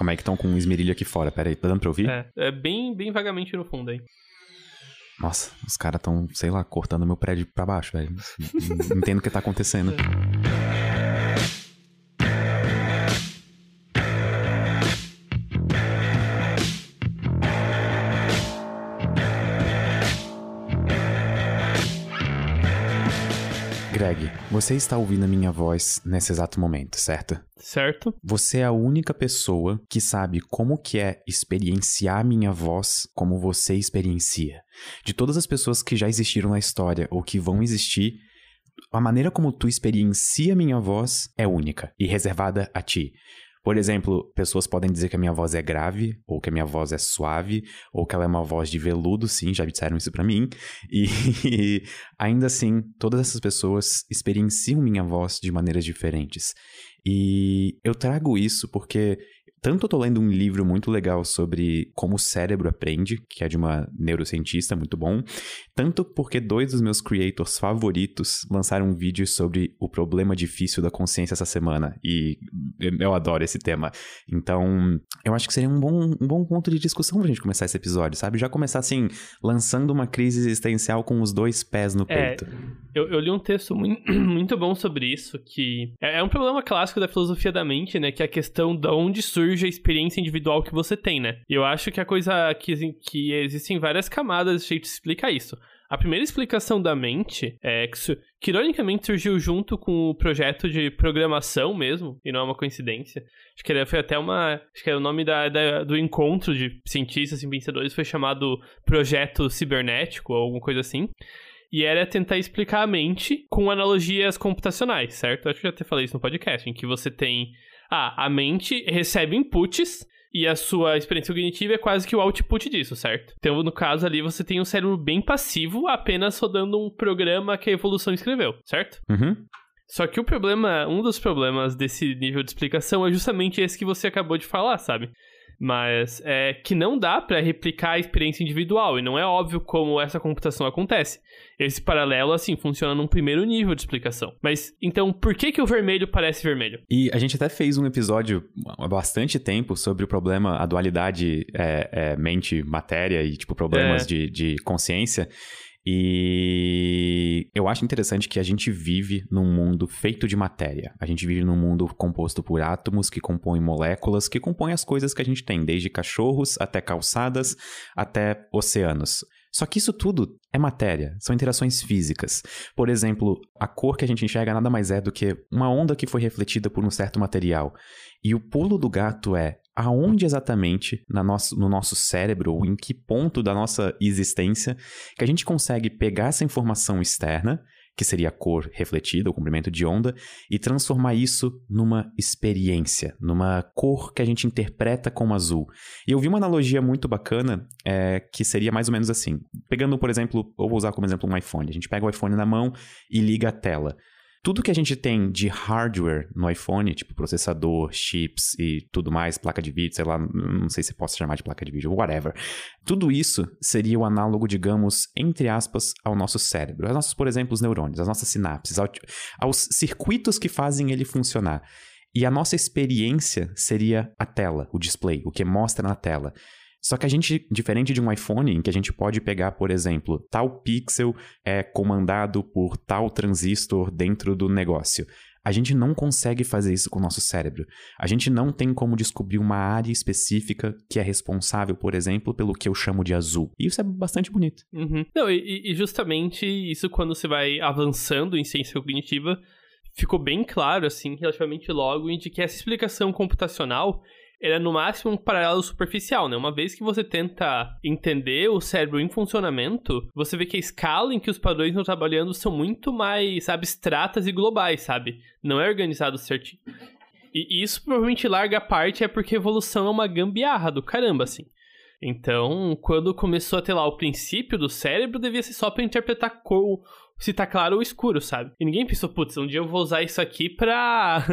Calma aí que estão com um esmerilho aqui fora. Pera aí, tá dando pra ouvir? É, é bem, bem vagamente no fundo aí. Nossa, os caras estão, sei lá, cortando meu prédio pra baixo, velho. Não entendo o que tá acontecendo. Greg, você está ouvindo a minha voz nesse exato momento, certo? Certo. Você é a única pessoa que sabe como que é experienciar minha voz como você experiencia. De todas as pessoas que já existiram na história ou que vão existir, a maneira como tu experiencia minha voz é única e reservada a ti. Por exemplo, pessoas podem dizer que a minha voz é grave, ou que a minha voz é suave, ou que ela é uma voz de veludo, sim, já disseram isso para mim. E ainda assim, todas essas pessoas experienciam minha voz de maneiras diferentes. E eu trago isso porque tanto eu tô lendo um livro muito legal sobre como o cérebro aprende, que é de uma neurocientista muito bom, tanto porque dois dos meus creators favoritos lançaram um vídeo sobre o problema difícil da consciência essa semana, e eu adoro esse tema. Então, eu acho que seria um bom, um bom ponto de discussão pra gente começar esse episódio, sabe? Já começar assim, lançando uma crise existencial com os dois pés no É, peito. Eu, eu li um texto muito, muito bom sobre isso, que é, é um problema clássico da filosofia da mente, né? Que é a questão de onde surge a experiência individual que você tem, né? Eu acho que a coisa que, que existem várias camadas de explicar isso. A primeira explicação da mente é que, que ironicamente surgiu junto com o projeto de programação mesmo, e não é uma coincidência. Acho que foi até uma. Acho que era o nome da, da- do encontro de cientistas e pensadores, foi chamado Projeto Cibernético, ou alguma coisa assim. E era tentar explicar a mente com analogias computacionais, certo? Acho que já até falei isso no podcast, em que você tem. Ah, a mente recebe inputs e a sua experiência cognitiva é quase que o output disso, certo? Então, no caso ali, você tem um cérebro bem passivo, apenas rodando um programa que a evolução escreveu, certo? Uhum. Só que o problema, um dos problemas desse nível de explicação é justamente esse que você acabou de falar, sabe? Mas é que não dá pra replicar a experiência individual e não é óbvio como essa computação acontece. Esse paralelo, assim, funciona num primeiro nível de explicação. Mas então, por que que o vermelho parece vermelho? E a gente até fez um episódio há bastante tempo sobre o problema, a dualidade é, é, mente-matéria e, tipo, problemas É. de, de consciência. E eu acho interessante que a gente vive num mundo feito de matéria. A gente vive num mundo composto por átomos que compõem moléculas, que compõem as coisas que a gente tem, desde cachorros até calçadas, até oceanos. Só que isso tudo é matéria, são interações físicas. Por exemplo, a cor que a gente enxerga nada mais é do que uma onda que foi refletida por um certo material. E o pulo do gato é aonde exatamente na nosso, no nosso cérebro, ou em que ponto da nossa existência, que a gente consegue pegar essa informação externa, que seria a cor refletida, o comprimento de onda, e transformar isso numa experiência, numa cor que a gente interpreta como azul. E eu vi uma analogia muito bacana, é, que seria mais ou menos assim. Pegando, por exemplo, eu vou usar como exemplo um iPhone. A gente pega o iPhone na mão e liga a tela. Tudo que a gente tem de hardware no iPhone, tipo processador, chips e tudo mais, placa de vídeo, sei lá, não sei se posso chamar de placa de vídeo, whatever. Tudo isso seria o análogo, digamos, entre aspas, ao nosso cérebro. As nossas, por exemplo, os neurônios, as nossas sinapses, ao- aos circuitos que fazem ele funcionar. E a nossa experiência seria a tela, o display, o que mostra na tela. Só que a gente, diferente de um iPhone, em que a gente pode pegar, por exemplo, tal pixel é comandado por tal transistor dentro do negócio. A gente não consegue fazer isso com o nosso cérebro. A gente não tem como descobrir uma área específica que é responsável, por exemplo, pelo que eu chamo de azul. E isso é bastante bonito. Uhum. Não, e, e justamente isso quando você vai avançando em ciência cognitiva, ficou bem claro, assim, relativamente logo, de que essa explicação computacional era no máximo um paralelo superficial, né? Uma vez que você tenta entender o cérebro em funcionamento, você vê que a escala em que os padrões estão trabalhando são muito mais abstratas e globais, sabe? Não é organizado certinho. E isso provavelmente larga parte é porque evolução é uma gambiarra do caramba, assim. Então, quando começou a ter lá o princípio do cérebro, devia ser só pra interpretar cor, se tá claro ou escuro, sabe? E ninguém pensou, putz, um dia eu vou usar isso aqui pra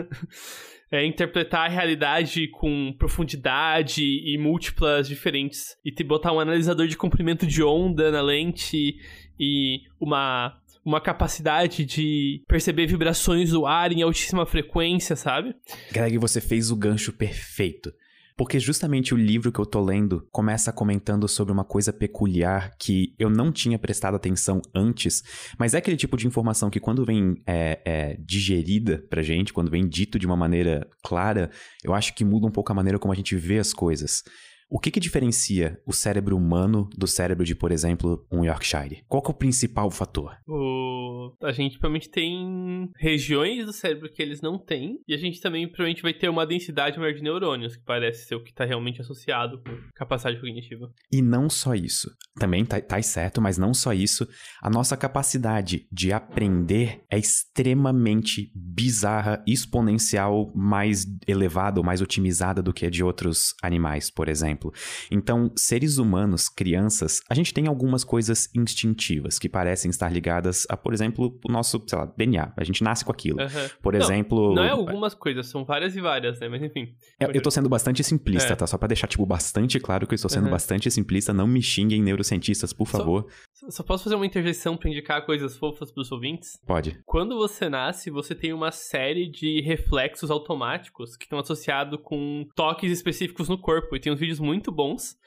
é, interpretar a realidade com profundidade e múltiplas diferentes. E te botar um analisador de comprimento de onda na lente e uma, uma capacidade de perceber vibrações do ar em altíssima frequência, sabe? Greg, você fez o gancho perfeito. Porque justamente o livro que eu tô lendo começa comentando sobre uma coisa peculiar que eu não tinha prestado atenção antes, mas é aquele tipo de informação que quando vem é, é, digerida pra gente, quando vem dito de uma maneira clara, eu acho que muda um pouco a maneira como a gente vê as coisas. O que, que diferencia o cérebro humano do cérebro de, por exemplo, um Yorkshire? Qual é o principal fator? O... A gente provavelmente tem regiões do cérebro que eles não têm, e a gente também provavelmente vai ter uma densidade maior de neurônios, que parece ser o que está realmente associado com capacidade cognitiva. E não só isso. Também tá, tá certo, mas não só isso. A nossa capacidade de aprender é extremamente bizarra, exponencial, mais elevada ou mais otimizada do que a de outros animais, por exemplo exemplo. Então, seres humanos, crianças, a gente tem algumas coisas instintivas que parecem estar ligadas a, por exemplo, o nosso, sei lá, DNA. A gente nasce com aquilo. Uhum. Por não, exemplo. Não é algumas coisas, são várias e várias, né? Mas enfim. Eu, eu tô sendo bastante simplista, é. tá? Só pra deixar, tipo, bastante claro que eu estou sendo uhum. bastante simplista. Não me xinguem, neurocientistas, por favor. Só, só posso fazer uma interjeição pra indicar coisas fofas pros ouvintes? Pode. Quando você nasce, você tem uma série de reflexos automáticos que estão associados com toques específicos no corpo. E tem uns vídeos muito bons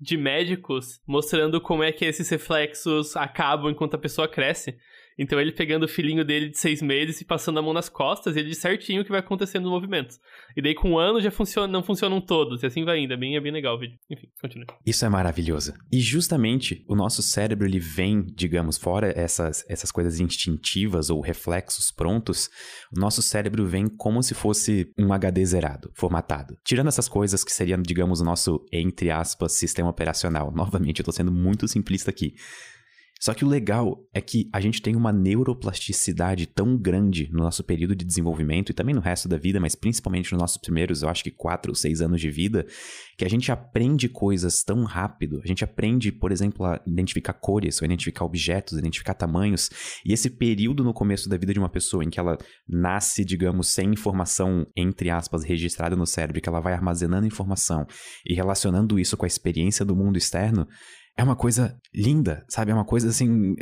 de médicos mostrando como é que esses reflexos acabam enquanto a pessoa cresce. Então ele pegando o filhinho dele de seis meses e passando a mão nas costas, ele diz certinho o que vai acontecendo no movimento. E daí com um ano já funciona, não funcionam todos, e assim vai ainda. É bem, é bem legal o vídeo. Enfim, continue. Isso é maravilhoso. E justamente o nosso cérebro, ele vem, digamos, fora essas, essas coisas instintivas ou reflexos prontos, o nosso cérebro vem como se fosse um HD zerado, formatado. Tirando essas coisas que seriam, digamos, o nosso, entre aspas, sistema operacional. Novamente, eu tô sendo muito simplista aqui. Só que o legal é que a gente tem uma neuroplasticidade tão grande no nosso período de desenvolvimento e também no resto da vida, mas principalmente nos nossos primeiros, eu acho que quatro ou seis anos de vida, que a gente aprende coisas tão rápido. A gente aprende, por exemplo, a identificar cores, a identificar objetos, identificar tamanhos. E esse período no começo da vida de uma pessoa em que ela nasce, digamos, sem informação, entre aspas, registrada no cérebro, que ela vai armazenando informação e relacionando isso com a experiência do mundo externo, é uma coisa linda, sabe? É uma coisa assim.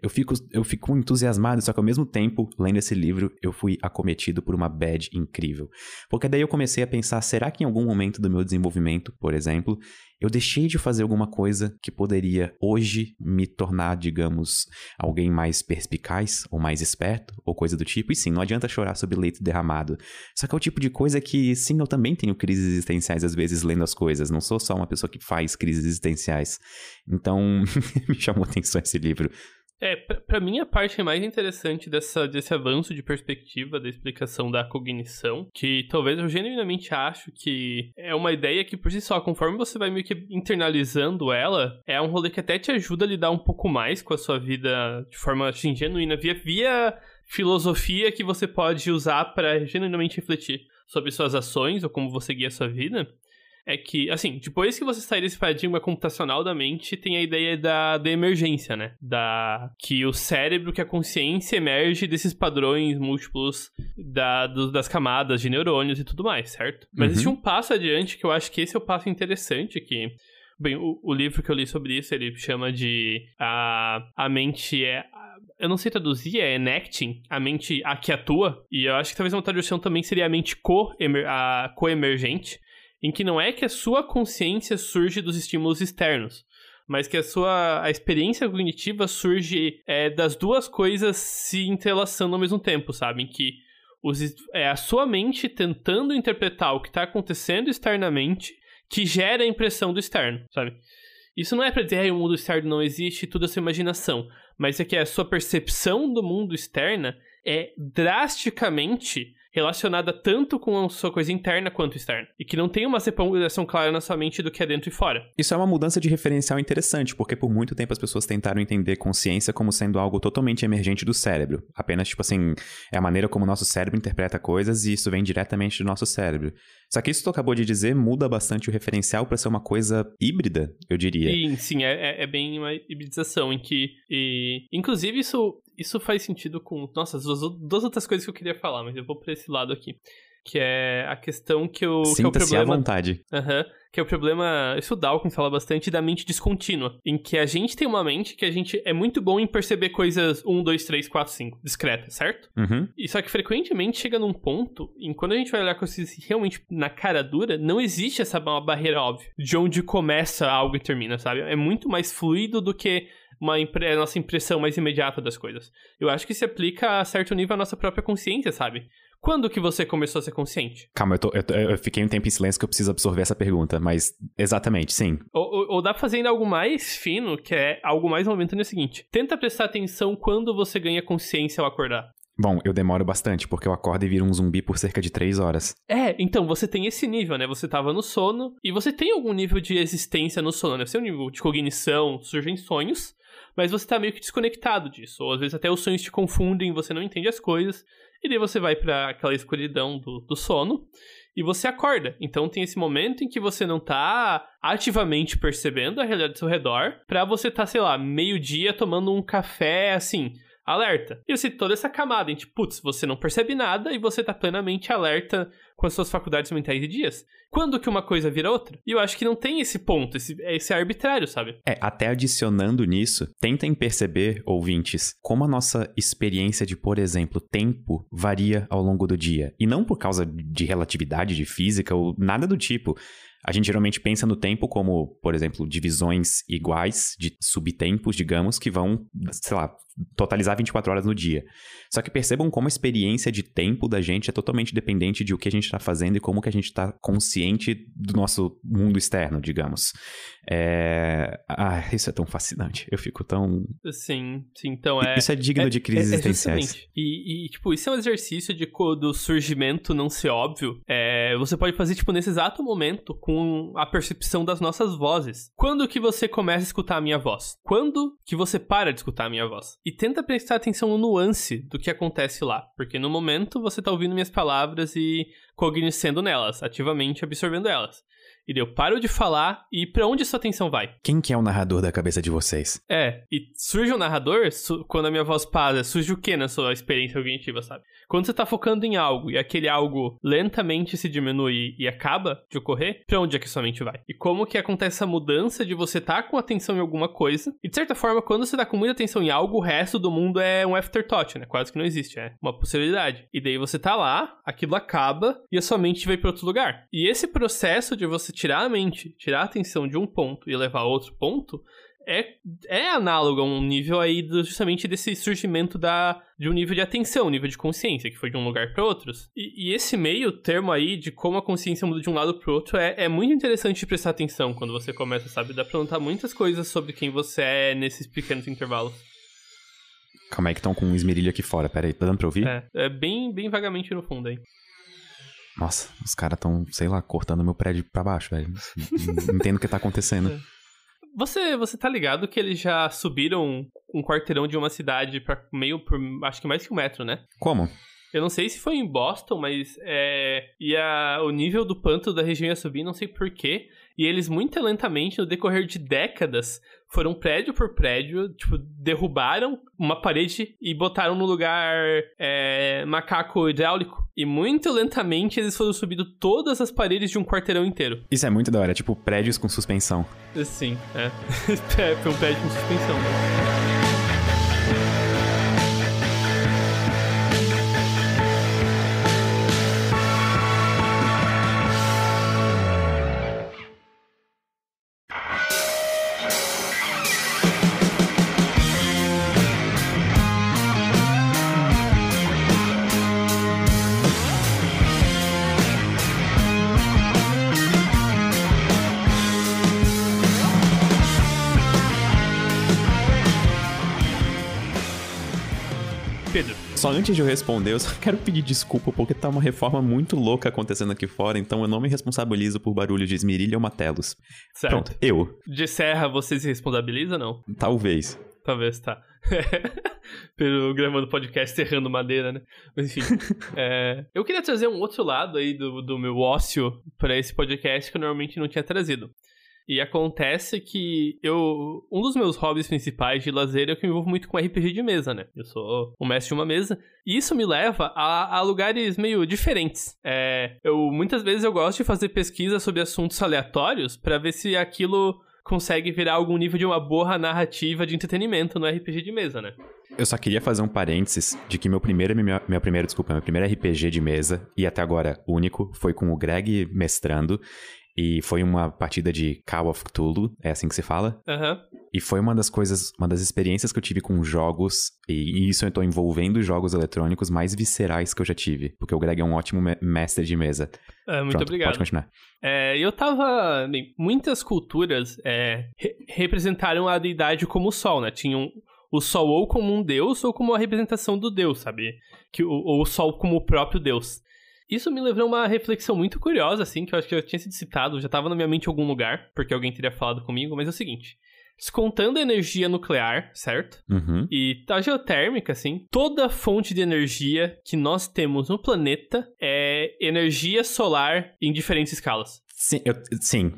Eu fico, eu fico entusiasmado, só que ao mesmo tempo, lendo esse livro, eu fui acometido por uma bad incrível. Porque daí eu comecei a pensar: será que em algum momento do meu desenvolvimento, por exemplo, eu deixei de fazer alguma coisa que poderia hoje me tornar, digamos, alguém mais perspicaz ou mais esperto ou coisa do tipo. E sim, não adianta chorar sobre leite derramado. Só que é o tipo de coisa que, sim, eu também tenho crises existenciais às vezes lendo as coisas. Não sou só uma pessoa que faz crises existenciais. Então, me chamou atenção esse livro. É, para mim a parte mais interessante dessa, desse avanço de perspectiva da explicação da cognição, que talvez eu genuinamente acho que é uma ideia que por si só, conforme você vai meio que internalizando ela, é um rolê que até te ajuda a lidar um pouco mais com a sua vida de forma assim, genuína, via, via filosofia que você pode usar para genuinamente refletir sobre suas ações ou como você guia a sua vida é que, assim, depois que você sair desse paradigma computacional da mente, tem a ideia da, da emergência, né? Da, que o cérebro, que a consciência emerge desses padrões múltiplos da, do, das camadas de neurônios e tudo mais, certo? Mas uhum. existe um passo adiante que eu acho que esse é o passo interessante que Bem, o, o, livro que eu li sobre isso, ele chama de a, a mente é. Eu não sei traduzir, é enacting, a mente a que atua. E eu acho que talvez uma tradução também seria a mente co-emergente, em que não é que a sua consciência surge dos estímulos externos, mas que a sua a experiência cognitiva surge é, das duas coisas se entrelaçando ao mesmo tempo, sabe? Em que os, é a sua mente tentando interpretar o que está acontecendo externamente que gera a impressão do externo, sabe? Isso não é para dizer que o mundo externo não existe, tudo é sua imaginação, mas é que a sua percepção do mundo externa é drasticamente relacionada tanto com a sua coisa interna quanto externa. E que não tem uma separação clara na sua mente do que é dentro e fora. Isso é uma mudança de referencial interessante, porque por muito tempo as pessoas tentaram entender consciência como sendo algo totalmente emergente do cérebro. Apenas, tipo assim, é a maneira como o nosso cérebro interpreta coisas e isso vem diretamente do nosso cérebro. Só que isso que tu acabou de dizer muda bastante o referencial para ser uma coisa híbrida, eu diria. Sim, sim, é, é, é bem uma hibridização em que. E, inclusive, isso isso faz sentido com. Nossa, duas, duas outras coisas que eu queria falar, mas eu vou pra esse lado aqui. que é a questão que o, que é o Sinta-se à problema. vontade. Aham. que é o problema. Isso o Dawkins fala bastante da mente descontínua. Em que a gente tem uma mente que a gente é muito bom em perceber coisas 1, 2, 3, 4, 5, discretas, certo? Uhum. E só que frequentemente chega num ponto em quando a gente vai olhar coisas realmente na cara dura, não existe essa barreira óbvia de onde começa algo e termina, sabe? É muito mais fluido do que uma impre- a nossa impressão mais imediata das coisas. Eu acho que se aplica a certo nível à nossa própria consciência, sabe? Quando que você começou a ser consciente? Calma, eu, tô- eu tô- eu fiquei um tempo em silêncio que eu preciso absorver essa pergunta, mas exatamente, sim. Ou, ou, ou dá pra fazer ainda algo mais fino, que é algo mais momentâneo é o seguinte: tenta prestar atenção quando você ganha consciência ao acordar. Bom, eu demoro bastante, porque eu acordo e viro um zumbi por cerca de três horas. É, então você tem esse nível, né? Você tava no sono e você tem algum nível de existência no sono, né? Você tem um nível de cognição, surgem sonhos, mas você tá meio que desconectado disso. Ou às vezes até os sonhos te confundem, você não entende as coisas, e daí você vai pra aquela escuridão do, do sono e você acorda. Então tem esse momento em que você não tá ativamente percebendo a realidade ao seu redor, pra você tá, sei lá, meio-dia tomando um café assim. Alerta. E você toda essa camada em tipo, putz, você não percebe nada e você tá plenamente alerta com as suas faculdades mentais e dias. Quando que uma coisa vira outra? E eu acho que não tem esse ponto, esse, esse arbitrário, sabe? É, até adicionando nisso, tentem perceber, ouvintes, como a nossa experiência de, por exemplo, tempo varia ao longo do dia. E não por causa de relatividade, de física ou nada do tipo. A gente geralmente pensa no tempo como, por exemplo, divisões iguais de subtempos, digamos, que vão, sei lá, totalizar 24 horas no dia. Só que percebam como a experiência de tempo da gente é totalmente dependente de o que a gente está fazendo e como que a gente está consciente do nosso mundo externo, digamos. É... Ah, isso é tão fascinante. Eu fico tão. Sim, sim. Então é. isso é digno de crises é, é existenciais. E, e, tipo, isso é um exercício de quando o surgimento não ser óbvio. É, você pode fazer, tipo, nesse exato momento, com a percepção das nossas vozes. Quando que você começa a escutar a minha voz? Quando que você para de escutar a minha voz? E tenta prestar atenção no nuance do que acontece lá. Porque no momento você tá ouvindo minhas palavras e cognoscendo nelas, ativamente absorvendo elas. E eu paro de falar e pra onde sua atenção vai? Quem que é o narrador da cabeça de vocês? É, e surge um narrador su- quando a minha voz para, surge o que na sua experiência cognitiva, sabe? Quando você tá focando em algo e aquele algo lentamente se diminui e acaba de ocorrer, pra onde é que sua mente vai? E como que acontece essa mudança de você tá com atenção em alguma coisa, e de certa forma, quando você tá com muita atenção em algo, o resto do mundo é um afterthought, né? Quase que não existe, é uma possibilidade. E daí você tá lá, aquilo acaba e a sua mente vai pra outro lugar. E esse processo de você tirar a mente, tirar a atenção de um ponto e levar a outro ponto, é, é análogo a um nível aí do- justamente desse surgimento da, de um nível de atenção, um nível de consciência, que foi de um lugar para outros. E, e esse meio termo aí de como a consciência muda de um lado pro outro é, é muito interessante de prestar atenção quando você começa, sabe? Dá pra notar muitas coisas sobre quem você é nesses pequenos intervalos. Calma aí que estão com um esmerilho aqui fora. Pera aí, tá dando pra ouvir? É, é bem, bem vagamente no fundo aí. Nossa, os caras estão, sei lá, cortando meu prédio pra baixo, velho. Não Entendo o que tá acontecendo. Você, você tá ligado que eles já subiram um quarteirão de uma cidade pra meio por acho que mais que um metro, né? Como? Eu não sei se foi em Boston, mas é, ia, o nível do pântano da região ia subir, não sei porquê. E eles, muito lentamente, no decorrer de décadas, foram prédio por prédio, tipo, derrubaram uma parede e botaram no lugar é, macaco hidráulico. E muito lentamente eles foram subindo todas as paredes de um quarteirão inteiro. Isso é muito da hora, é tipo prédios com suspensão. Sim, é. Foi um prédio com suspensão. Antes de eu responder, eu só quero pedir desculpa porque tá uma reforma muito louca acontecendo aqui fora, então eu não me responsabilizo por barulho de esmerilha ou matelos. certo. Pronto, eu. De serra, você se responsabiliza, não? Talvez. Talvez, tá. Pelo gravando podcast errando madeira, né? Mas enfim. é, eu queria trazer um outro lado aí do, do meu ócio pra esse podcast que eu normalmente não tinha trazido. E acontece que eu. Um dos meus hobbies principais de lazer é que eu me envolvo muito com RPG de mesa, né? Eu sou o mestre de uma mesa. E isso me leva a, a lugares meio diferentes. É, eu Muitas vezes eu gosto de fazer pesquisa sobre assuntos aleatórios para ver se aquilo consegue virar algum nível de uma boa narrativa de entretenimento no RPG de mesa, né? Eu só queria fazer um parênteses de que meu primeiro, meu, primeiro, desculpa, meu primeiro RPG de mesa, e até agora único, foi com o Greg mestrando. E foi uma partida de Call of Cthulhu, é assim que se fala. Uhum. E foi uma das coisas, uma das experiências que eu tive com jogos, e isso eu tô envolvendo jogos eletrônicos mais viscerais que eu já tive. Porque o Greg é um ótimo mestre de mesa. É, muito Pronto, obrigado. Pode continuar. É, eu tava. Bem, muitas culturas é, re representaram a deidade como o sol, né? Tinham o sol ou como um deus ou como a representação do deus, sabe? Que, ou o sol como o próprio deus. Isso me levou a uma reflexão muito curiosa, assim, que eu acho que eu tinha sido citado, já estava na minha mente em algum lugar, porque alguém teria falado comigo, mas é o seguinte. Descontando a energia nuclear, certo? Uhum. E a geotérmica, assim, toda fonte de energia que nós temos no planeta é energia solar em diferentes escalas. Sim, eu, sim,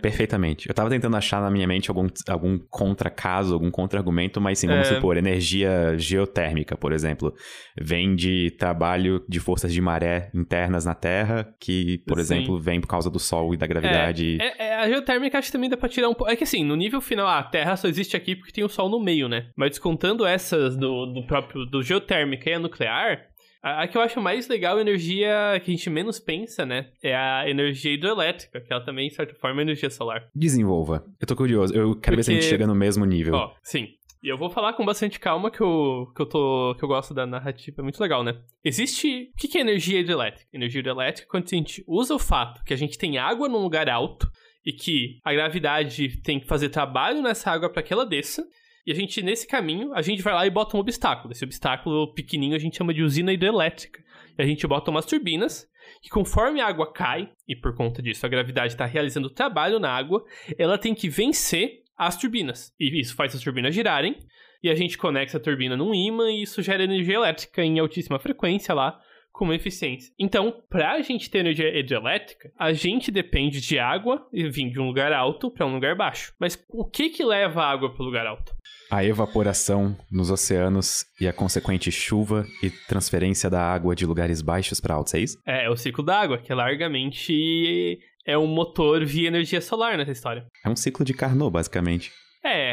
perfeitamente. Eu tava tentando achar na minha mente algum, algum contra-caso, algum contra-argumento, mas sim, vamos é... supor, energia geotérmica, por exemplo, vem de trabalho de forças de maré internas na Terra, que, por sim. exemplo, vem por causa do Sol e da gravidade. É, é, é, a geotérmica acho que também dá pra tirar um pouco. É que assim, no nível final, a Terra só existe aqui porque tem o Sol no meio, né? Mas descontando essas do, do próprio do geotérmica e a nuclear, a, que eu acho mais legal, a energia que a gente menos pensa, né? É a energia hidrelétrica, que ela também, de certa forma, é energia solar. Desenvolva. Eu tô curioso. Eu quero Porque... ver se a gente chega no mesmo nível. Ó, sim. E eu vou falar com bastante calma que eu, que eu, tô, que eu gosto da narrativa. É muito legal, né? Existe. O que é energia hidrelétrica? Energia hidrelétrica é quando a gente usa o fato que a gente tem água num lugar alto e que a gravidade tem que fazer trabalho nessa água para que ela desça. E a gente, nesse caminho, a gente vai lá e bota um obstáculo. Esse obstáculo pequenininho a gente chama de usina hidrelétrica. E a gente bota umas turbinas que conforme a água cai, e por conta disso a gravidade está realizando trabalho na água, ela tem que vencer as turbinas. E isso faz as turbinas girarem, e a gente conecta a turbina num ímã e isso gera energia elétrica em altíssima frequência lá, com eficiência. Então, para a gente ter energia hidrelétrica, a gente depende de água e vir de um lugar alto para um lugar baixo. Mas o que que leva a água para o lugar alto? A evaporação nos oceanos e a consequente chuva e transferência da água de lugares baixos para altos, é isso? É, é o ciclo da água, que é largamente é um motor via energia solar nessa história. É um ciclo de Carnot, basicamente.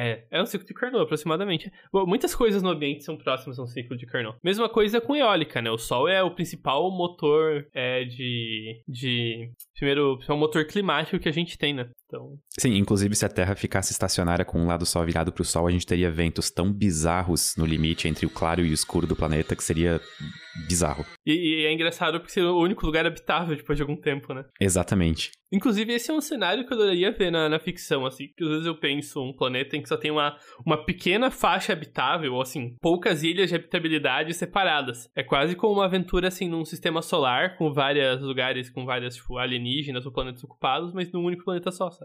É, é um ciclo de Carnot, aproximadamente. Bom, muitas coisas no ambiente são próximas a um ciclo de Carnot. Mesma coisa com eólica, né? O Sol é o principal motor é, de, de... Primeiro, é o motor climático que a gente tem, né? Então... Sim, inclusive se a Terra ficasse estacionária com um lado só virado para o Sol, a gente teria ventos tão bizarros no limite entre o claro e o escuro do planeta que seria bizarro. E, e é engraçado porque seria o único lugar habitável depois de algum tempo, né? Exatamente. Inclusive, esse é um cenário que eu adoraria ver na, na ficção, assim, que às vezes eu penso um planeta em que só tem uma, uma pequena faixa habitável, ou assim, poucas ilhas de habitabilidade separadas. É quase como uma aventura, assim, num sistema solar, com vários lugares, com várias, tipo, alienígenas ou planetas ocupados, mas num único planeta só, sabe?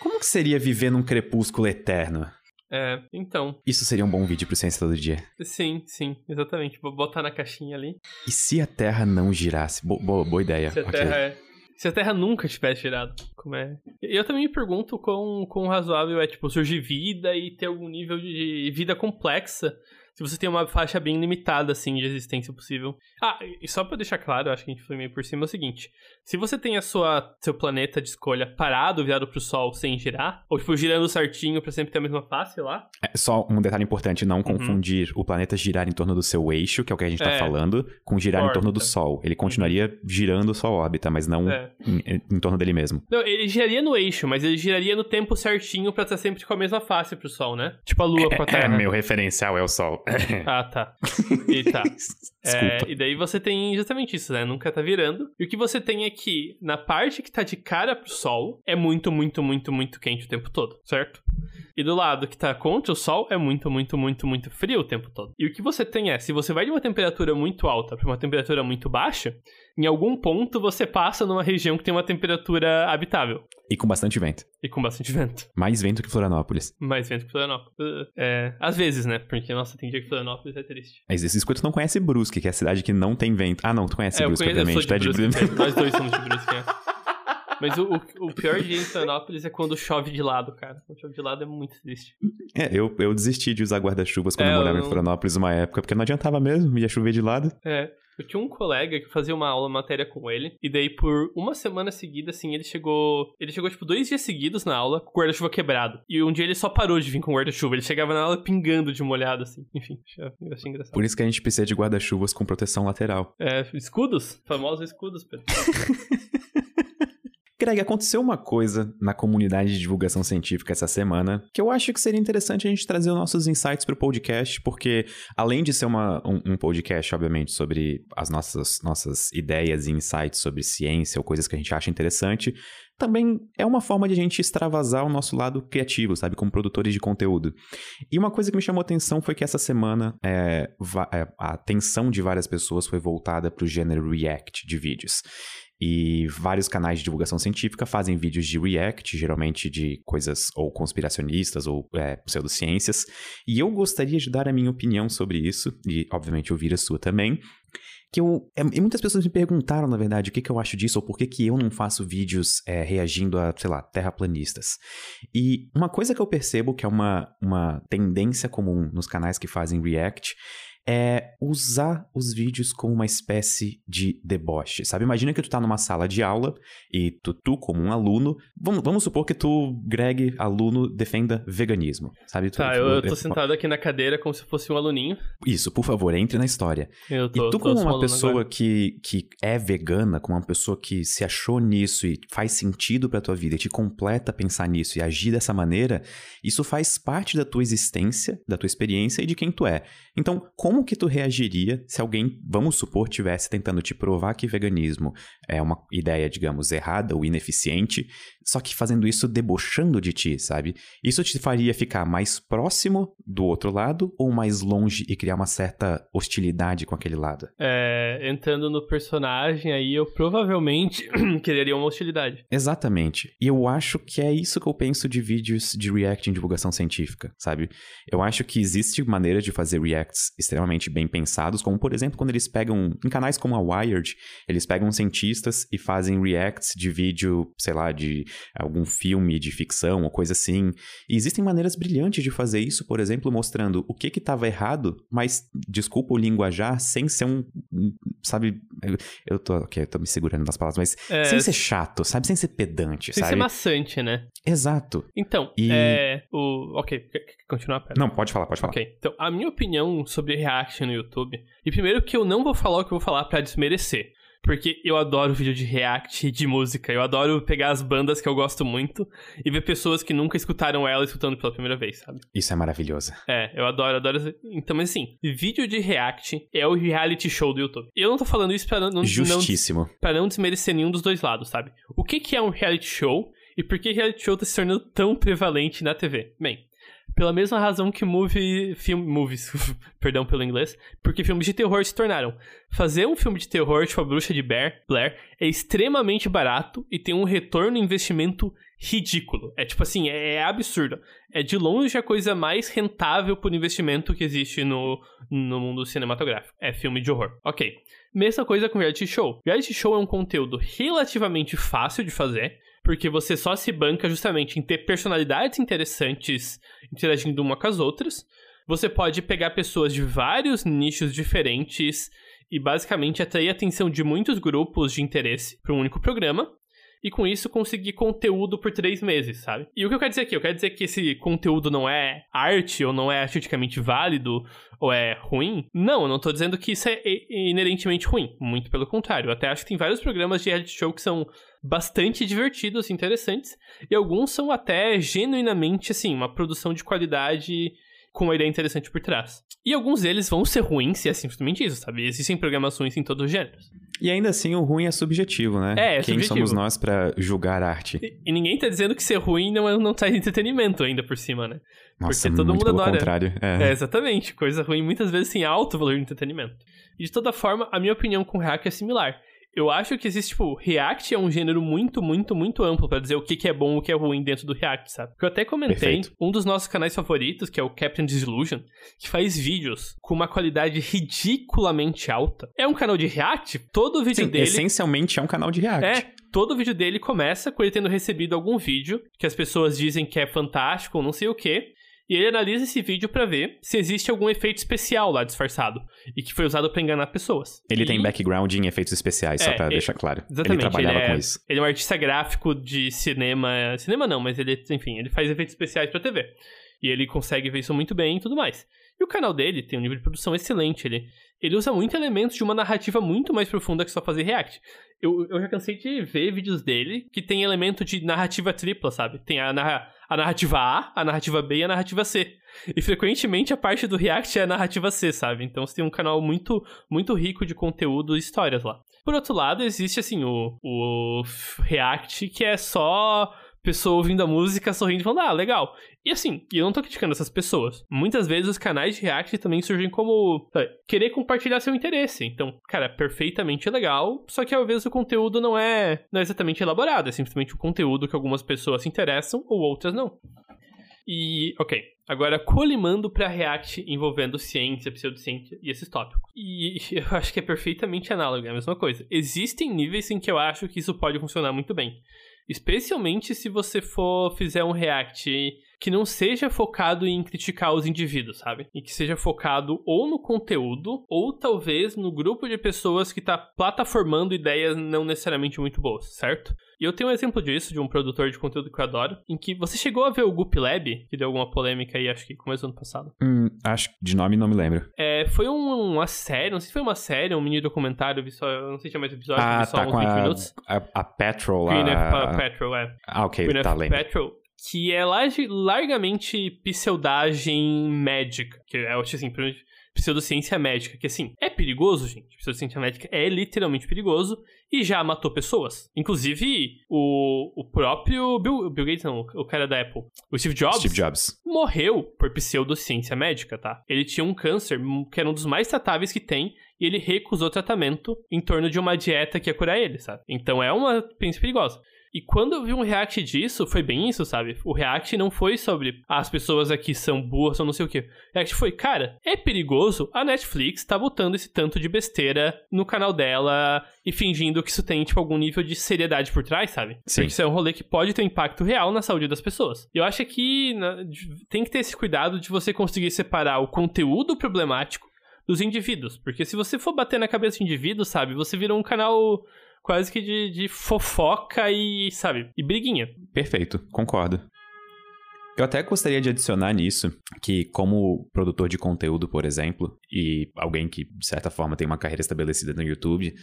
Como que seria viver num crepúsculo eterno? É, então. Isso seria um bom vídeo pro Ciência Todo Dia. Sim, sim, exatamente. Vou botar na caixinha ali. E se a Terra não girasse? Bo boa, boa ideia. Se a Terra é... Se a Terra nunca tivesse girado, como é? Eu também me pergunto quão, quão razoável é, tipo, surgir vida e ter algum nível de vida complexa se você tem uma faixa bem limitada, assim, de existência possível. Ah, e só pra deixar claro, acho que a gente foi meio por cima, é o seguinte. Se você tem a sua, seu planeta de escolha parado, virado pro Sol, sem girar, ou, tipo, girando certinho pra sempre ter a mesma face lá... É, só um detalhe importante, não uhum. confundir o planeta girar em torno do seu eixo, que é o que a gente tá é. falando, com girar órbita. em torno do Sol. Ele continuaria girando sua órbita, mas não é. em, em, torno dele mesmo. Não, ele giraria no eixo, mas ele giraria no tempo certinho pra estar sempre com a mesma face pro Sol, né? Tipo a Lua é, com a Terra. É, meu referencial é o Sol. ah, tá. E tá. É, e daí você tem justamente isso, né? Nunca tá virando. E o que você tem é que, na parte que tá de cara pro sol, é muito, muito, muito, muito quente o tempo todo, certo? E do lado que tá contra o sol é muito, muito, muito, muito frio o tempo todo. E o que você tem é, se você vai de uma temperatura muito alta para uma temperatura muito baixa, em algum ponto você passa numa região que tem uma temperatura habitável. E com bastante vento. E com bastante vento. Mais vento que Florianópolis. Mais vento que Florianópolis. É, às vezes, né? Porque, nossa, tem dia que Florianópolis é triste. Vezes, quando tu não conhece Brusque, que é a cidade que não tem vento. Ah, não, tu conhece é, Brusque, obviamente. Tu é de Brusque. Nós dois somos de Brusque, é. Mas o, o, o, pior dia em Florianópolis é quando chove de lado, cara. Quando chove de lado é muito triste. É, eu, eu desisti de usar guarda-chuvas quando é, eu morava eu não... em Florianópolis uma época, porque não adiantava mesmo, ia chover de lado. É. Eu tinha um colega que fazia uma aula matéria com ele, e daí por uma semana seguida, assim, ele chegou. Ele chegou, tipo, dois dias seguidos na aula com o guarda-chuva quebrado. E um dia ele só parou de vir com o guarda-chuva. Ele chegava na aula pingando de molhado, assim. Enfim, achei engraçado. Por isso que a gente precisa de guarda-chuvas com proteção lateral. É, escudos? Famosos escudos, Pedro. Greg, aconteceu uma coisa na comunidade de divulgação científica essa semana que eu acho que seria interessante a gente trazer os nossos insights para o podcast, porque além de ser uma, um, um, podcast, obviamente, sobre as nossas, nossas ideias e insights sobre ciência ou coisas que a gente acha interessante, também é uma forma de a gente extravasar o nosso lado criativo, sabe, como produtores de conteúdo. E uma coisa que me chamou atenção foi que essa semana é, é a atenção de várias pessoas foi voltada para o gênero React de vídeos. E vários canais de divulgação científica fazem vídeos de react, geralmente de coisas ou conspiracionistas ou é, pseudociências. E eu gostaria de dar a minha opinião sobre isso, e obviamente ouvir a sua também. Que eu. É, e muitas pessoas me perguntaram, na verdade, o que, que eu acho disso, ou por que, que eu não faço vídeos é, reagindo a, sei lá, terraplanistas. E uma coisa que eu percebo que é uma, uma tendência comum nos canais que fazem react é usar os vídeos como uma espécie de deboche, sabe? Imagina que tu tá numa sala de aula e tu, tu como um aluno, vamos, vamos supor que tu, Greg, aluno, defenda veganismo, sabe? Tu, tá, eu, eu tô sentado aqui na cadeira como se fosse um aluninho. Isso, por favor, entre na história. Eu tô, e tu como uma pessoa que, que é vegana, como uma pessoa que se achou nisso e faz sentido pra tua vida e te completa pensar nisso e agir dessa maneira, isso faz parte da tua existência, da tua experiência e de quem tu é. Então, como que tu reagiria se alguém, vamos supor, tivesse tentando te provar que veganismo é uma ideia, digamos, errada ou ineficiente, só que fazendo isso debochando de ti, sabe? Isso te faria ficar mais próximo do outro lado ou mais longe e criar uma certa hostilidade com aquele lado? É, entrando no personagem aí, eu provavelmente quereria uma hostilidade. Exatamente. E eu acho que é isso que eu penso de vídeos de react em divulgação científica, sabe? Eu acho que existe maneira de fazer reacts extremamente bem pensados, como por exemplo quando eles pegam, em canais como a Wired, eles pegam cientistas e fazem reacts de vídeo, sei lá, de algum filme de ficção ou coisa assim. E existem maneiras brilhantes de fazer isso, por exemplo, mostrando o que estava errado, mas, desculpa o linguajar, sem ser um, sabe, eu tô, ok, eu tô me segurando nas palavras, mas é... sem ser chato, sabe, sem ser pedante, sem sabe? ser maçante, né? Exato. Então, e... é, o, ok, continuar? Pera. Não, pode falar, pode falar. Ok, então, a minha opinião sobre react no YouTube, e primeiro que eu não vou falar o que eu vou falar para desmerecer, porque eu adoro vídeo de react de música. Eu adoro pegar as bandas que eu gosto muito e ver pessoas que nunca escutaram ela escutando pela primeira vez, sabe? Isso é maravilhoso. É, eu adoro, adoro. Então, mas assim, vídeo de react é o reality show do YouTube. Eu não tô falando isso pra não. Justíssimo. Não, pra não desmerecer nenhum dos dois lados, sabe? O que, que é um reality show e por que reality show tá se tornando tão prevalente na TV? Bem, pela mesma razão que movie, film, movies, perdão pelo inglês, porque filmes de terror se tornaram. Fazer um filme de terror tipo A Bruxa de Blair, Blair é extremamente barato e tem um retorno investimento ridículo. É tipo assim, é, é absurdo. É de longe a coisa mais rentável por investimento que existe no, no mundo cinematográfico. É filme de horror. Ok. Mesma coisa com reality show. Reality show é um conteúdo relativamente fácil de fazer porque você só se banca justamente em ter personalidades interessantes interagindo uma com as outras. Você pode pegar pessoas de vários nichos diferentes e basicamente atrair a atenção de muitos grupos de interesse para um único programa. E com isso conseguir conteúdo por três meses, sabe? E o que eu quero dizer aqui? Eu quero dizer que esse conteúdo não é arte ou não é artisticamente válido ou é ruim. Não, eu não tô dizendo que isso é inerentemente ruim. Muito pelo contrário. Eu até acho que tem vários programas de reality show que são bastante divertidos, interessantes. E alguns são até genuinamente, assim, uma produção de qualidade com uma ideia interessante por trás. E alguns deles vão ser ruins se é simplesmente isso, sabe? Existem programas ruins em todos os gêneros. E ainda assim, o ruim é subjetivo, né? É, é Quem subjetivo. somos nós para julgar arte? E, e, ninguém tá dizendo que ser ruim não, é, não traz entretenimento ainda por cima, né? Nossa, Porque todo mundo pelo adora. contrário. É. é, exatamente. Coisa ruim muitas vezes tem alto valor de entretenimento. E de toda forma, a minha opinião com o hack é similar eu acho que existe, tipo, React é um gênero muito, muito, muito amplo para dizer o que, que é bom e o que é ruim dentro do React, sabe? Porque eu até comentei, Perfeito. um dos nossos canais favoritos, que é o Captain Disillusion, que faz vídeos com uma qualidade ridiculamente alta. É um canal de React, todo vídeo Sim, dele... essencialmente é um canal de React. É, todo vídeo dele começa com ele tendo recebido algum vídeo que as pessoas dizem que é fantástico ou não sei o quê. E ele analisa esse vídeo para ver se existe algum efeito especial lá disfarçado e que foi usado para enganar pessoas. Ele e... tem background em efeitos especiais, só É, pra ele- deixar claro. Exatamente. Ele trabalhava é, com isso. Ele é um artista gráfico de cinema. Cinema não, mas ele, enfim, ele faz efeitos especiais pra TV. E ele consegue ver isso muito bem e tudo mais. E o canal dele tem um nível de produção excelente. Ele, ele usa muito elementos de uma narrativa muito mais profunda que só fazer react. Eu, eu já cansei de ver vídeos dele que tem elemento de narrativa tripla, sabe? Tem a, narra- a narrativa A, a narrativa B e a narrativa C. E frequentemente a parte do React é a narrativa C, sabe? Então você tem um canal muito, muito rico de conteúdo e histórias lá. Por outro lado, existe assim o, o React, que é só pessoa ouvindo a música, sorrindo e falando, ah, legal. E assim, eu não tô criticando essas pessoas. Muitas vezes os canais de React também surgem como sabe, querer compartilhar seu interesse. Então, cara, perfeitamente legal, só que às vezes o conteúdo não é, não é exatamente elaborado, é simplesmente o conteúdo que algumas pessoas se interessam ou outras não. E, ok, agora colimando pra React envolvendo ciência, pseudociência e esses tópicos. E eu acho que é perfeitamente análogo, é a mesma coisa. Existem níveis em que eu acho que isso pode funcionar muito bem. Especialmente se você for fizer um React que não seja focado em criticar os indivíduos, sabe? E que seja focado ou no conteúdo, ou talvez no grupo de pessoas que tá plataformando ideias não necessariamente muito boas, certo? E eu tenho um exemplo disso, de um produtor de conteúdo que eu adoro, em que você chegou a ver o Goop Lab, que deu alguma polêmica aí, acho que começo do ano passado. Hum, acho que de nome não me lembro. É, foi um- uma série, não sei se foi uma série, um mini documentário, vi só, não sei se tinha mais episódio, Ah, vi só tá uns com 20 a, minutos. a, a Petrol lá. F Petrol, é. Ah, ok, tá, F lembro. Petrol, que é largamente pseudagem médica, que é, eu acho assim, pseudociência médica, que assim, é perigoso, gente. Pseudociência médica é literalmente perigoso e já matou pessoas. Inclusive, o, o próprio Bill, Bill Gates, não, o cara da Apple, o Steve Jobs, Steve Jobs. morreu por pseudociência médica, tá? Ele tinha um câncer hum, que era um dos mais tratáveis que tem e ele recusou tratamento em torno de uma dieta que ia curar ele, sabe? Então é uma experiência perigosa. E quando eu vi um react disso, foi bem isso, sabe? O react não foi sobre ah, as pessoas aqui são burras ou não sei o quê. O react foi, cara, é perigoso a Netflix tá botando esse tanto de besteira no canal dela e fingindo que isso tem, tipo, algum nível de seriedade por trás, sabe? Sim. Porque isso é um rolê que pode ter um impacto real na saúde das pessoas. E eu acho que na- de- tem que ter esse cuidado de você conseguir separar o conteúdo problemático dos indivíduos. Porque se você for bater na cabeça de indivíduos, sabe, você vira um canal quase que de, de fofoca e, sabe, e briguinha. Perfeito, concordo. Eu até gostaria de adicionar nisso que, como produtor de conteúdo, por exemplo, e alguém que, de certa forma, tem uma carreira estabelecida no YouTube,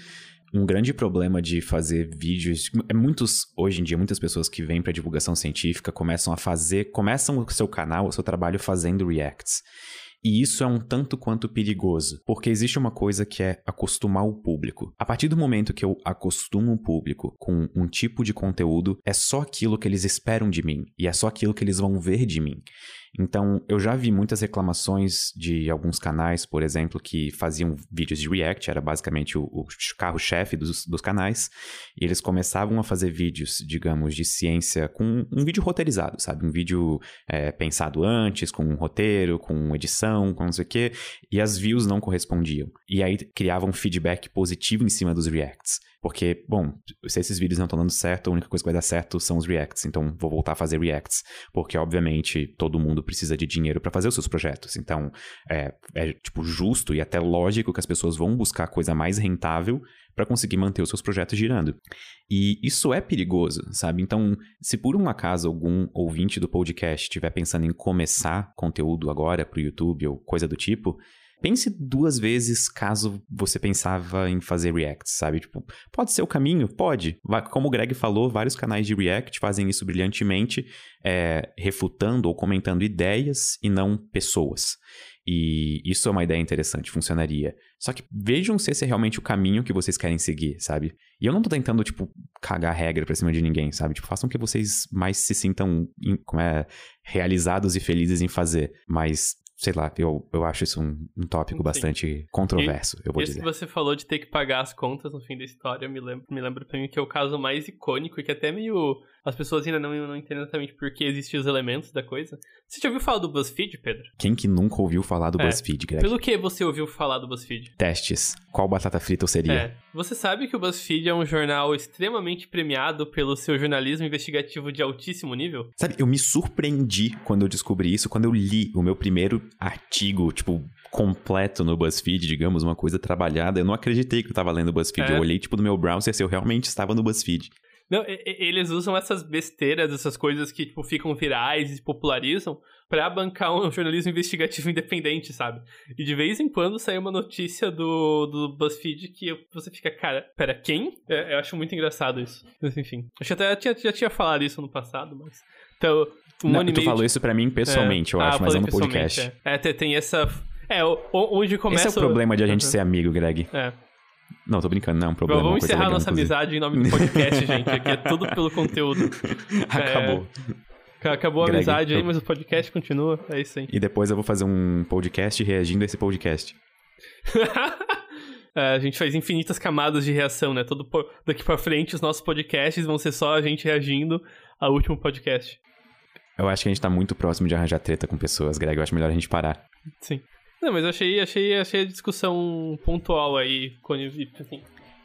um grande problema de fazer vídeos. É muitos, hoje em dia, muitas pessoas que vêm para divulgação científica começam a fazer. começam o seu canal, o seu trabalho fazendo reacts. E isso é um tanto quanto perigoso, porque existe uma coisa que é acostumar o público. A partir do momento que eu acostumo o público com um tipo de conteúdo, é só aquilo que eles esperam de mim e é só aquilo que eles vão ver de mim. Então, eu já vi muitas reclamações de alguns canais, por exemplo, que faziam vídeos de React, era basicamente o, o carro-chefe dos, dos canais, e eles começavam a fazer vídeos, digamos, de ciência com um vídeo roteirizado, sabe? Um vídeo é, pensado antes, com um roteiro, com edição, com não sei o quê, e as views não correspondiam. E aí criavam feedback positivo em cima dos reacts. Porque, bom, se esses vídeos não estão dando certo, a única coisa que vai dar certo são os reacts. Então, vou voltar a fazer reacts. Porque, obviamente, todo mundo precisa de dinheiro para fazer os seus projetos. Então, é, é, tipo, justo e até lógico que as pessoas vão buscar a coisa mais rentável para conseguir manter os seus projetos girando. E isso é perigoso, sabe? Então, se por um acaso algum ouvinte do podcast estiver pensando em começar conteúdo agora pro YouTube ou coisa do tipo, pense duas vezes caso você pensava em fazer reacts, sabe? Tipo, pode ser o caminho? Pode. Como o Greg falou, vários canais de react fazem isso brilhantemente, é, refutando ou comentando ideias e não pessoas. E isso é uma ideia interessante, funcionaria. Só que vejam se esse é realmente o caminho que vocês querem seguir, sabe? E eu não tô tentando, tipo, cagar regra pra cima de ninguém, sabe? Tipo, façam que vocês mais se sintam como é, realizados e felizes em fazer. Mas, sei lá, eu, eu acho isso um, um tópico Sim. bastante controverso, eu vou Esse dizer. que você falou de ter que pagar as contas no fim da história, me lembra, me lembra pra mim que é o caso mais icônico e que até meio as pessoas ainda não, não entendem exatamente por que existem os elementos da coisa. Você já ouviu falar do BuzzFeed, Pedro? Quem que nunca ouviu falar do É. BuzzFeed, Greg? Pelo que você ouviu falar do BuzzFeed? Testes. Qual batata frita eu seria? É. Você sabe que o BuzzFeed é um jornal extremamente premiado pelo seu jornalismo investigativo de altíssimo nível? Sabe, eu me surpreendi quando eu descobri isso, quando eu li o meu primeiro artigo, tipo, completo no BuzzFeed, digamos, uma coisa trabalhada. Eu não acreditei que eu tava lendo o BuzzFeed. É. Eu olhei, tipo, no meu browser se eu realmente estava no BuzzFeed. Não, eles usam essas besteiras, essas coisas que, tipo, ficam virais e se popularizam pra bancar um jornalismo investigativo independente, sabe? E de vez em quando sai uma notícia do, do BuzzFeed que você fica, cara, pera, quem? É, eu acho muito engraçado isso. Mas enfim. Acho que até tinha, já tinha falado isso no passado, mas. Então, um Não, ano e tu falou isso pra mim pessoalmente, eu Ah, acho, mas falei não no podcast. É, É, tem, tem essa. É, onde começa. Esse é o problema de a gente Uhum. ser amigo, Greg. É. Não, tô brincando, não é um problema. Vamos uma coisa encerrar legal, nossa inclusive. amizade em nome do podcast, gente. Aqui é tudo pelo conteúdo. Acabou. Ca- Acabou a Greg, amizade aí, eu- mas o podcast continua. É isso aí. E depois eu vou fazer um podcast reagindo a esse podcast. É, a gente faz infinitas camadas de reação, né? Todo po- daqui pra frente os nossos podcasts vão ser só a gente reagindo ao último podcast. Eu acho que a gente tá muito próximo de arranjar treta com pessoas, Greg. Eu acho melhor a gente parar. Sim. Não, mas achei, achei, achei a discussão pontual aí, e, assim,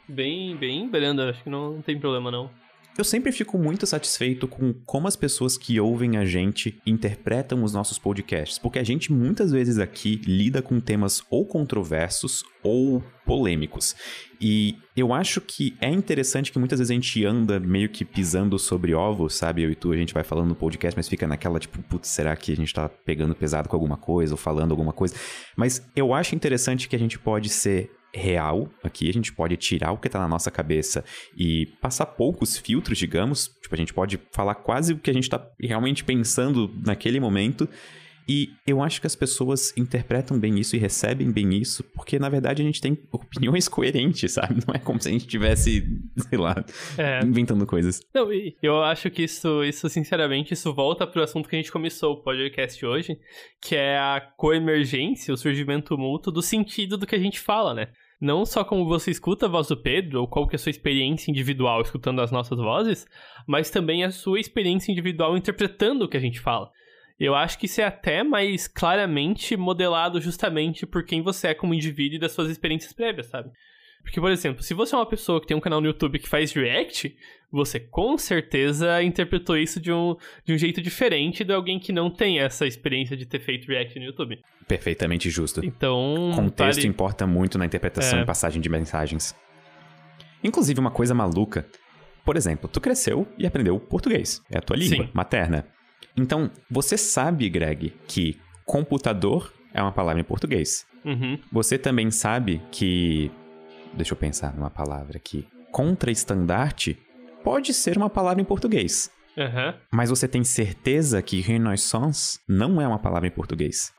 bem, bem branda. Acho que não tem problema, não. Eu sempre fico muito satisfeito com como as pessoas que ouvem a gente interpretam os nossos podcasts, porque a gente muitas vezes aqui lida com temas ou controversos ou polêmicos. E eu acho que é interessante que muitas vezes a gente anda meio que pisando sobre ovos, sabe? Eu e tu, a gente vai falando no podcast, mas fica naquela tipo, putz, será que a gente tá pegando pesado com alguma coisa ou falando alguma coisa? Mas eu acho interessante que a gente pode ser real aqui, a gente pode tirar o que tá na nossa cabeça e passar poucos filtros, digamos. Tipo, a gente pode falar quase o que a gente tá realmente pensando naquele momento. E eu acho que as pessoas interpretam bem isso e recebem bem isso, porque na verdade a gente tem opiniões coerentes, sabe? Não é como se a gente tivesse, sei lá, É. inventando coisas. Não, e eu acho que isso, isso, sinceramente, isso volta pro assunto que a gente começou o podcast hoje, que é a coemergência, o surgimento mútuo do sentido do que a gente fala, né? Não só como você escuta a voz do Pedro, ou qual que é a sua experiência individual escutando as nossas vozes, mas também a sua experiência individual interpretando o que a gente fala. Eu acho que isso é até mais claramente modelado justamente por quem você é como indivíduo e das suas experiências prévias, sabe? Porque, por exemplo, se você é uma pessoa que tem um canal no YouTube que faz react, você com certeza interpretou isso de um, de um jeito diferente de alguém que não tem essa experiência de ter feito react no YouTube. Perfeitamente justo. Então. Contexto vale- importa muito na interpretação É. e passagem de mensagens. Inclusive, uma coisa maluca. Por exemplo, tu cresceu e aprendeu português. É a tua língua Sim. materna. Então, você sabe, Greg, que computador é uma palavra em português. Uhum. Você também sabe que. Deixa eu pensar numa palavra aqui. Contra-estandarte pode ser uma palavra em português. Aham. Mas você tem certeza que renaissance não é uma palavra em português.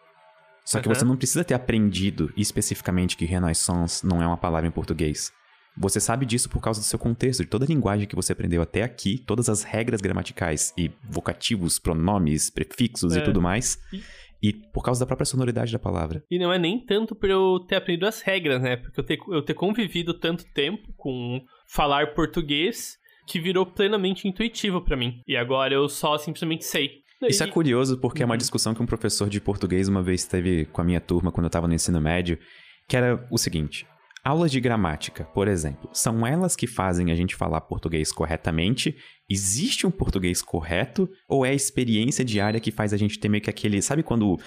Só que Aham. você não precisa ter aprendido especificamente que renaissance não é uma palavra em português. Você sabe disso por causa do seu contexto, de toda a linguagem que você aprendeu até aqui, todas as regras gramaticais e vocativos, pronomes, prefixos É. e tudo mais. E- E por causa da própria sonoridade da palavra. E não é nem tanto por eu ter aprendido as regras, né? Porque eu ter, eu ter convivido tanto tempo com falar português que virou plenamente intuitivo pra mim. E agora eu só simplesmente sei. Isso é curioso porque é uma Uhum. discussão que um professor de português uma vez teve com a minha turma quando eu estava no ensino médio, que era o seguinte: aulas de gramática, por exemplo, são elas que fazem a gente falar português corretamente? Existe um português correto ou é a experiência diária que faz a gente ter meio que aquele, sabe quando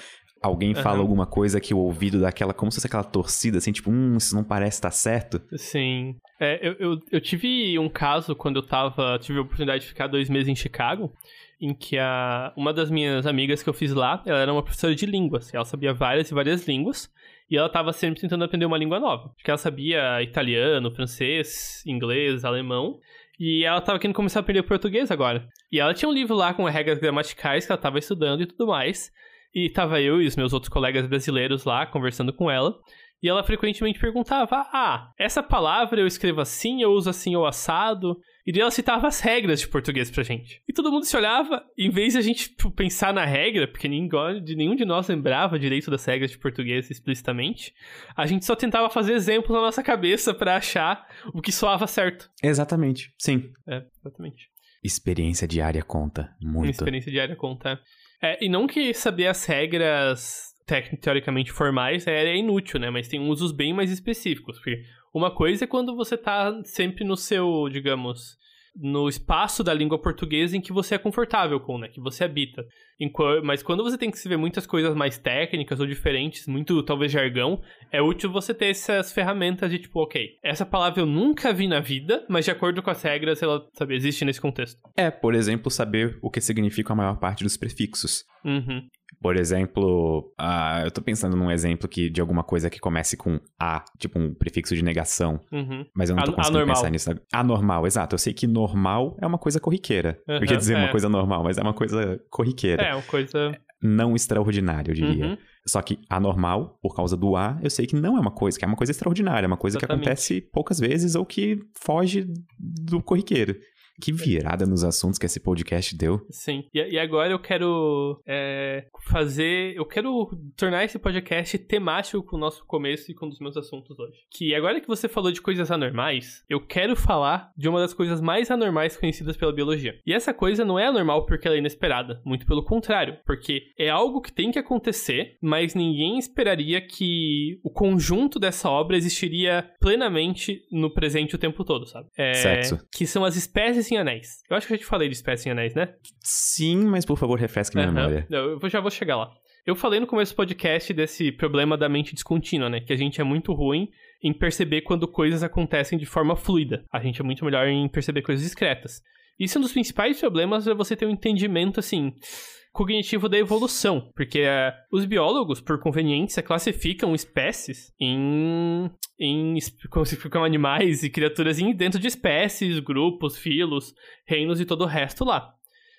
alguém fala Aham. alguma coisa que o ouvido dá aquela como se fosse aquela torcida assim, tipo, hum, isso não parece estar certo? Sim. É, eu, eu, eu tive um caso quando eu tava. Tive a oportunidade de ficar dois meses em Chicago, em que a, uma das minhas amigas que eu fiz lá, ela era uma professora de línguas. Ela sabia várias e várias línguas. E ela tava sempre tentando aprender uma língua nova. Acho que ela sabia italiano, francês, inglês, alemão. E ela tava querendo começar a aprender português agora. E ela tinha um livro lá com regras gramaticais que ela tava estudando e tudo mais. E tava eu e os meus outros colegas brasileiros lá conversando com ela. E ela frequentemente perguntava: Ah, essa palavra eu escrevo assim, eu uso assim ou assado. E ela citava as regras de português pra gente. E todo mundo se olhava, em vez de a gente tipo, pensar na regra, porque ninguém, de nenhum de nós lembrava direito das regras de português explicitamente, a gente só tentava fazer exemplos na nossa cabeça pra achar o que soava certo. Exatamente. Sim. É, exatamente. Experiência diária conta muito. Experiência diária conta. É, e não que saber as regras teoricamente formais é, é inútil, né? Mas tem usos bem mais específicos. Porque uma coisa é quando você tá sempre no seu, digamos, no espaço da língua portuguesa em que você é confortável com, né? Que você habita. Mas quando você tem que se ver muitas coisas mais técnicas ou diferentes, muito talvez jargão, é útil você ter essas ferramentas de tipo, ok, essa palavra eu nunca vi na vida, mas de acordo com as regras ela, sabe, existe nesse contexto. É, por exemplo, saber o que significa a maior parte dos prefixos. Uhum. Por exemplo, uh, eu tô pensando num exemplo que, de alguma coisa que comece com A, tipo um prefixo de negação. Uhum. Mas eu não tô conseguindo anormal. pensar nisso. Anormal, exato. Eu sei que normal é uma coisa corriqueira. Uhum, eu ia dizer é. uma coisa normal, mas é uma coisa corriqueira. É, uma coisa. Não extraordinária, eu diria. Uhum. Só que anormal, por causa do A, eu sei que não é uma coisa, que é uma coisa extraordinária, é uma coisa Exatamente. que acontece poucas vezes ou que foge do corriqueiro. Que virada nos assuntos que esse podcast deu. Sim. E, e agora eu quero é, fazer. Eu quero tornar esse podcast temático com o nosso começo e com um dos meus assuntos hoje. Que agora que você falou de coisas anormais, eu quero falar de uma das coisas mais anormais conhecidas pela biologia. E essa coisa não é anormal porque ela é inesperada. Muito pelo contrário. Porque é algo que tem que acontecer, mas ninguém esperaria que o conjunto dessa obra existiria plenamente no presente o tempo todo, sabe? É, Sexo. Que são as espécies em Anéis. Eu acho que eu já te falei de Espécie em Anéis, né? Sim, mas por favor, refresque minha uhum. memória. Eu já vou chegar lá. Eu falei no começo do podcast desse problema da mente descontínua, né? Que a gente é muito ruim em perceber quando coisas acontecem de forma fluida. A gente é muito melhor em perceber coisas discretas. Isso é um dos principais problemas é você ter um entendimento, assim, cognitivo da evolução. Porque uh, os biólogos, por conveniência, classificam espécies em em como se ficam animais e criaturas dentro de espécies, grupos, filos, reinos e todo o resto lá.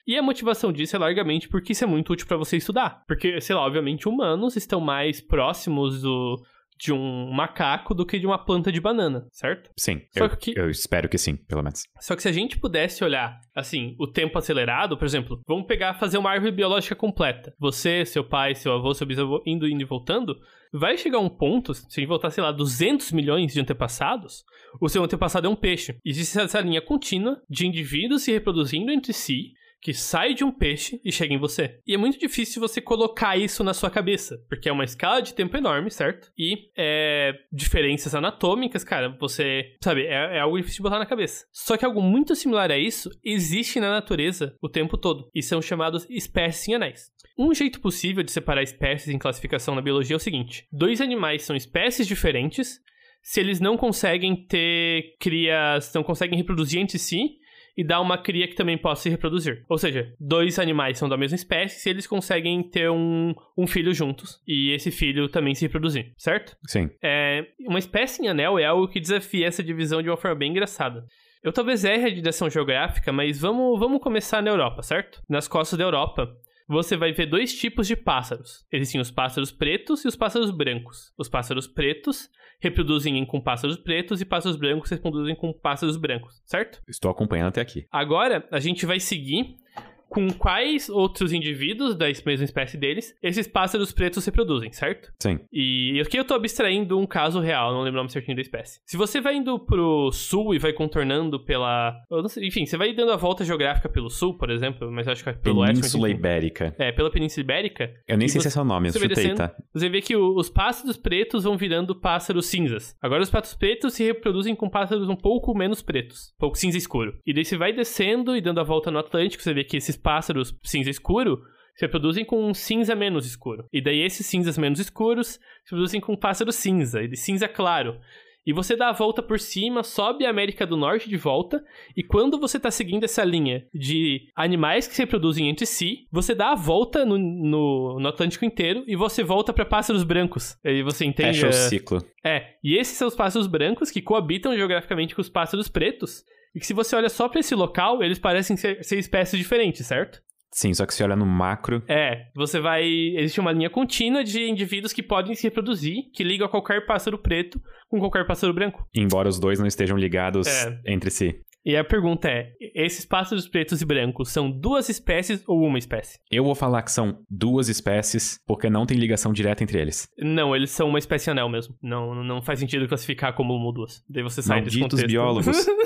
E a motivação disso é largamente porque isso é muito útil para você estudar. Porque, sei lá, obviamente humanos estão mais próximos do, de um macaco do que de uma planta de banana, certo? Sim, Só eu, que... eu espero que sim, pelo menos. Só que se a gente pudesse olhar, assim, o tempo acelerado, por exemplo, vamos pegar, fazer uma árvore biológica completa. Você, seu pai, seu avô, seu bisavô, indo, indo e voltando, vai chegar um ponto, se a gente voltar, sei lá, 200 milhões de antepassados, o seu antepassado é um peixe. Existe essa linha contínua de indivíduos se reproduzindo entre si, que sai de um peixe e chega em você. E é muito difícil você colocar isso na sua cabeça, porque é uma escala de tempo enorme, certo? E é, diferenças anatômicas, cara, você, sabe, é, é, algo difícil de botar na cabeça. Só que algo muito similar a isso existe na natureza o tempo todo, e são chamados espécies em anéis. Um jeito possível de separar espécies em classificação na biologia é o seguinte: dois animais são espécies diferentes se eles não conseguem ter crias, não conseguem reproduzir entre si e dar uma cria que também possa se reproduzir. Ou seja, dois animais são da mesma espécie se eles conseguem ter um, um filho juntos e esse filho também se reproduzir, certo? Sim. É, uma espécie em anel é algo que desafia essa divisão de uma forma bem engraçada. Eu talvez erre a direção geográfica, mas vamos, vamos começar na Europa, certo? Nas costas da Europa, você vai ver dois tipos de pássaros. Existem os pássaros pretos e os pássaros brancos. Os pássaros pretos reproduzem com pássaros pretos e pássaros brancos reproduzem com pássaros brancos, certo? Estou acompanhando até aqui. Agora, a gente vai seguir com quais outros indivíduos da mesma espécie deles esses pássaros pretos se reproduzem, certo? Sim. E aqui eu tô abstraindo um caso real, não lembro o nome certinho da espécie. Se você vai indo pro sul e vai contornando pela. Sei, enfim, você vai dando a volta geográfica pelo sul, por exemplo, mas acho que é pelo oeste. Península Ibérica. É, pela Península Ibérica. Eu nem sei você, se é o nome, eu chutei, descendo, tá? Você vê que o, os pássaros pretos vão virando pássaros cinzas. Agora os pássaros pretos se reproduzem com pássaros um pouco menos pretos, um pouco cinza escuro. E daí você vai descendo e dando a volta no Atlântico, você vê que esses pássaros cinza escuro se reproduzem com um cinza menos escuro. E daí esses cinzas menos escuros se reproduzem com um pássaro cinza, e de cinza claro. E você dá a volta por cima, sobe a América do Norte de volta, e quando você está seguindo essa linha de animais que se reproduzem entre si, você dá a volta no, no, no Atlântico inteiro e você volta para pássaros brancos. E você entende? Fecha o ciclo. É, e esses são os pássaros brancos que coabitam geograficamente com os pássaros pretos, e que se você olha só para esse local, eles parecem ser, ser espécies diferentes, certo? Sim, só que se olha no macro. É, você vai. Existe uma linha contínua de indivíduos que podem se reproduzir, que ligam a qualquer pássaro preto com qualquer pássaro branco. Embora os dois não estejam ligados é. entre si. E a pergunta é: esses pássaros pretos e brancos são duas espécies ou uma espécie? Eu vou falar que são duas espécies, porque não tem ligação direta entre eles. Não, eles são uma espécie anel mesmo. Não, não faz sentido classificar como uma ou duas. Daí você sai Malditos desse contexto. biólogos.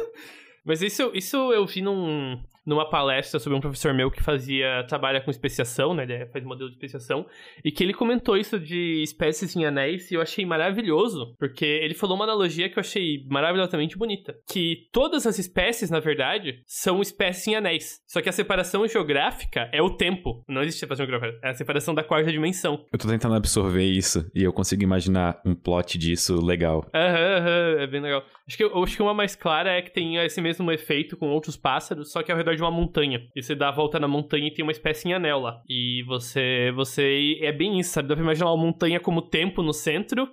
Mas isso, isso eu vi num, numa palestra sobre um professor meu que fazia, trabalha com especiação, né? Ele faz modelo de especiação, e que ele comentou isso de espécies em anéis e eu achei maravilhoso, porque ele falou uma analogia que eu achei maravilhosamente bonita. Que todas as espécies, na verdade, são espécies em anéis. Só que a separação geográfica é o tempo. Não existe separação geográfica, é a separação da quarta dimensão. Eu tô tentando absorver isso e eu consigo imaginar um plot disso legal. Aham, aham, é bem legal. Acho que, eu acho que uma mais clara é que tem esse mesmo efeito com outros pássaros, só que ao redor de uma montanha. E você dá a volta na montanha e tem uma espécie em anel lá. E você, você é bem isso, sabe? Dá pra imaginar uma montanha como tempo no centro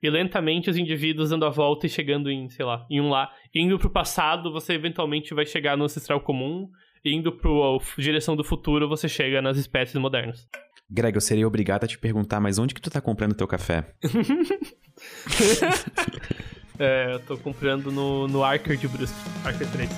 e lentamente os indivíduos dando a volta e chegando em, sei lá, em um lá. Indo pro passado, você eventualmente vai chegar no ancestral comum. Indo pro direção do futuro, você chega nas espécies modernas. Greg, eu seria obrigado a te perguntar, mas onde que tu tá comprando teu café? é, eu tô comprando no, no Archer de Brusque. Archer 3.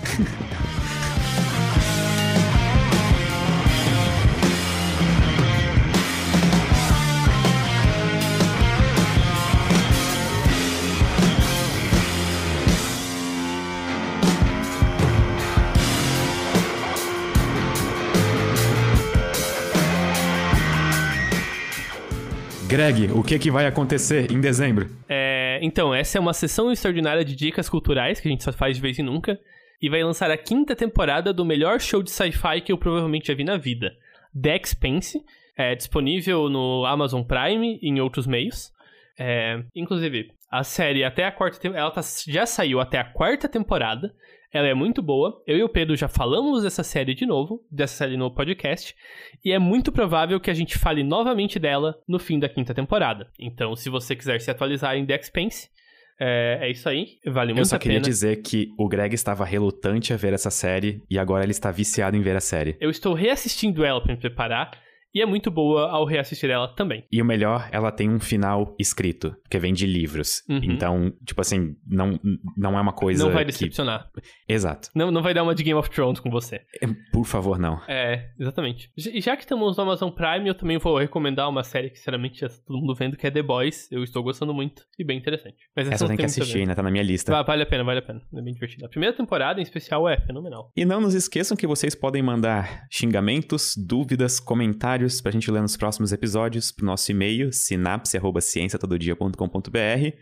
Greg, o que, que vai acontecer em dezembro? É, então, essa é uma sessão extraordinária de dicas culturais que a gente só faz de vez em nunca. E vai lançar a quinta temporada do melhor show de sci-fi que eu provavelmente já vi na vida. The Expanse. É disponível no Amazon Prime e em outros meios. É, inclusive, a série até a quarta. Ela tá, já saiu até a quarta temporada. Ela é muito boa. Eu e o Pedro já falamos dessa série de novo, dessa série no podcast, e é muito provável que a gente fale novamente dela no fim da quinta temporada. Então, se você quiser se atualizar em The Expanse, é, é, isso aí, vale muito a pena. Eu só queria dizer que o Greg estava relutante a ver essa série e agora ele está viciado em ver a série. Eu estou reassistindo ela para me preparar e é muito boa ao reassistir ela também. E o melhor, ela tem um final escrito, que vem de livros. Uhum. Então, tipo assim, não, não é uma coisa. Não vai decepcionar. Que... Exato. Não, não vai dar uma de Game of Thrones com você. É, por favor, não. É, exatamente. Já que estamos no Amazon Prime, eu também vou recomendar uma série que, sinceramente, já tá todo mundo vendo, que é The Boys. Eu estou gostando muito e bem interessante. Mas essa, essa tem que assistir, ainda tá na minha lista. vale a pena, vale a pena. É bem divertido. A primeira temporada, em especial, é fenomenal. E não nos esqueçam que vocês podem mandar xingamentos, dúvidas, comentários pra gente ler nos próximos episódios pro nosso e-mail, sinapse.ciênciatododia.com.br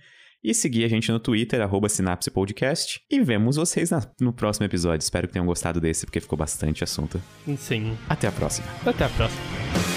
e seguir a gente no Twitter, arroba Sinapse Podcast. E vemos vocês na, no próximo episódio. Espero que tenham gostado desse, porque ficou bastante assunto. Sim. Até a próxima. Até a próxima.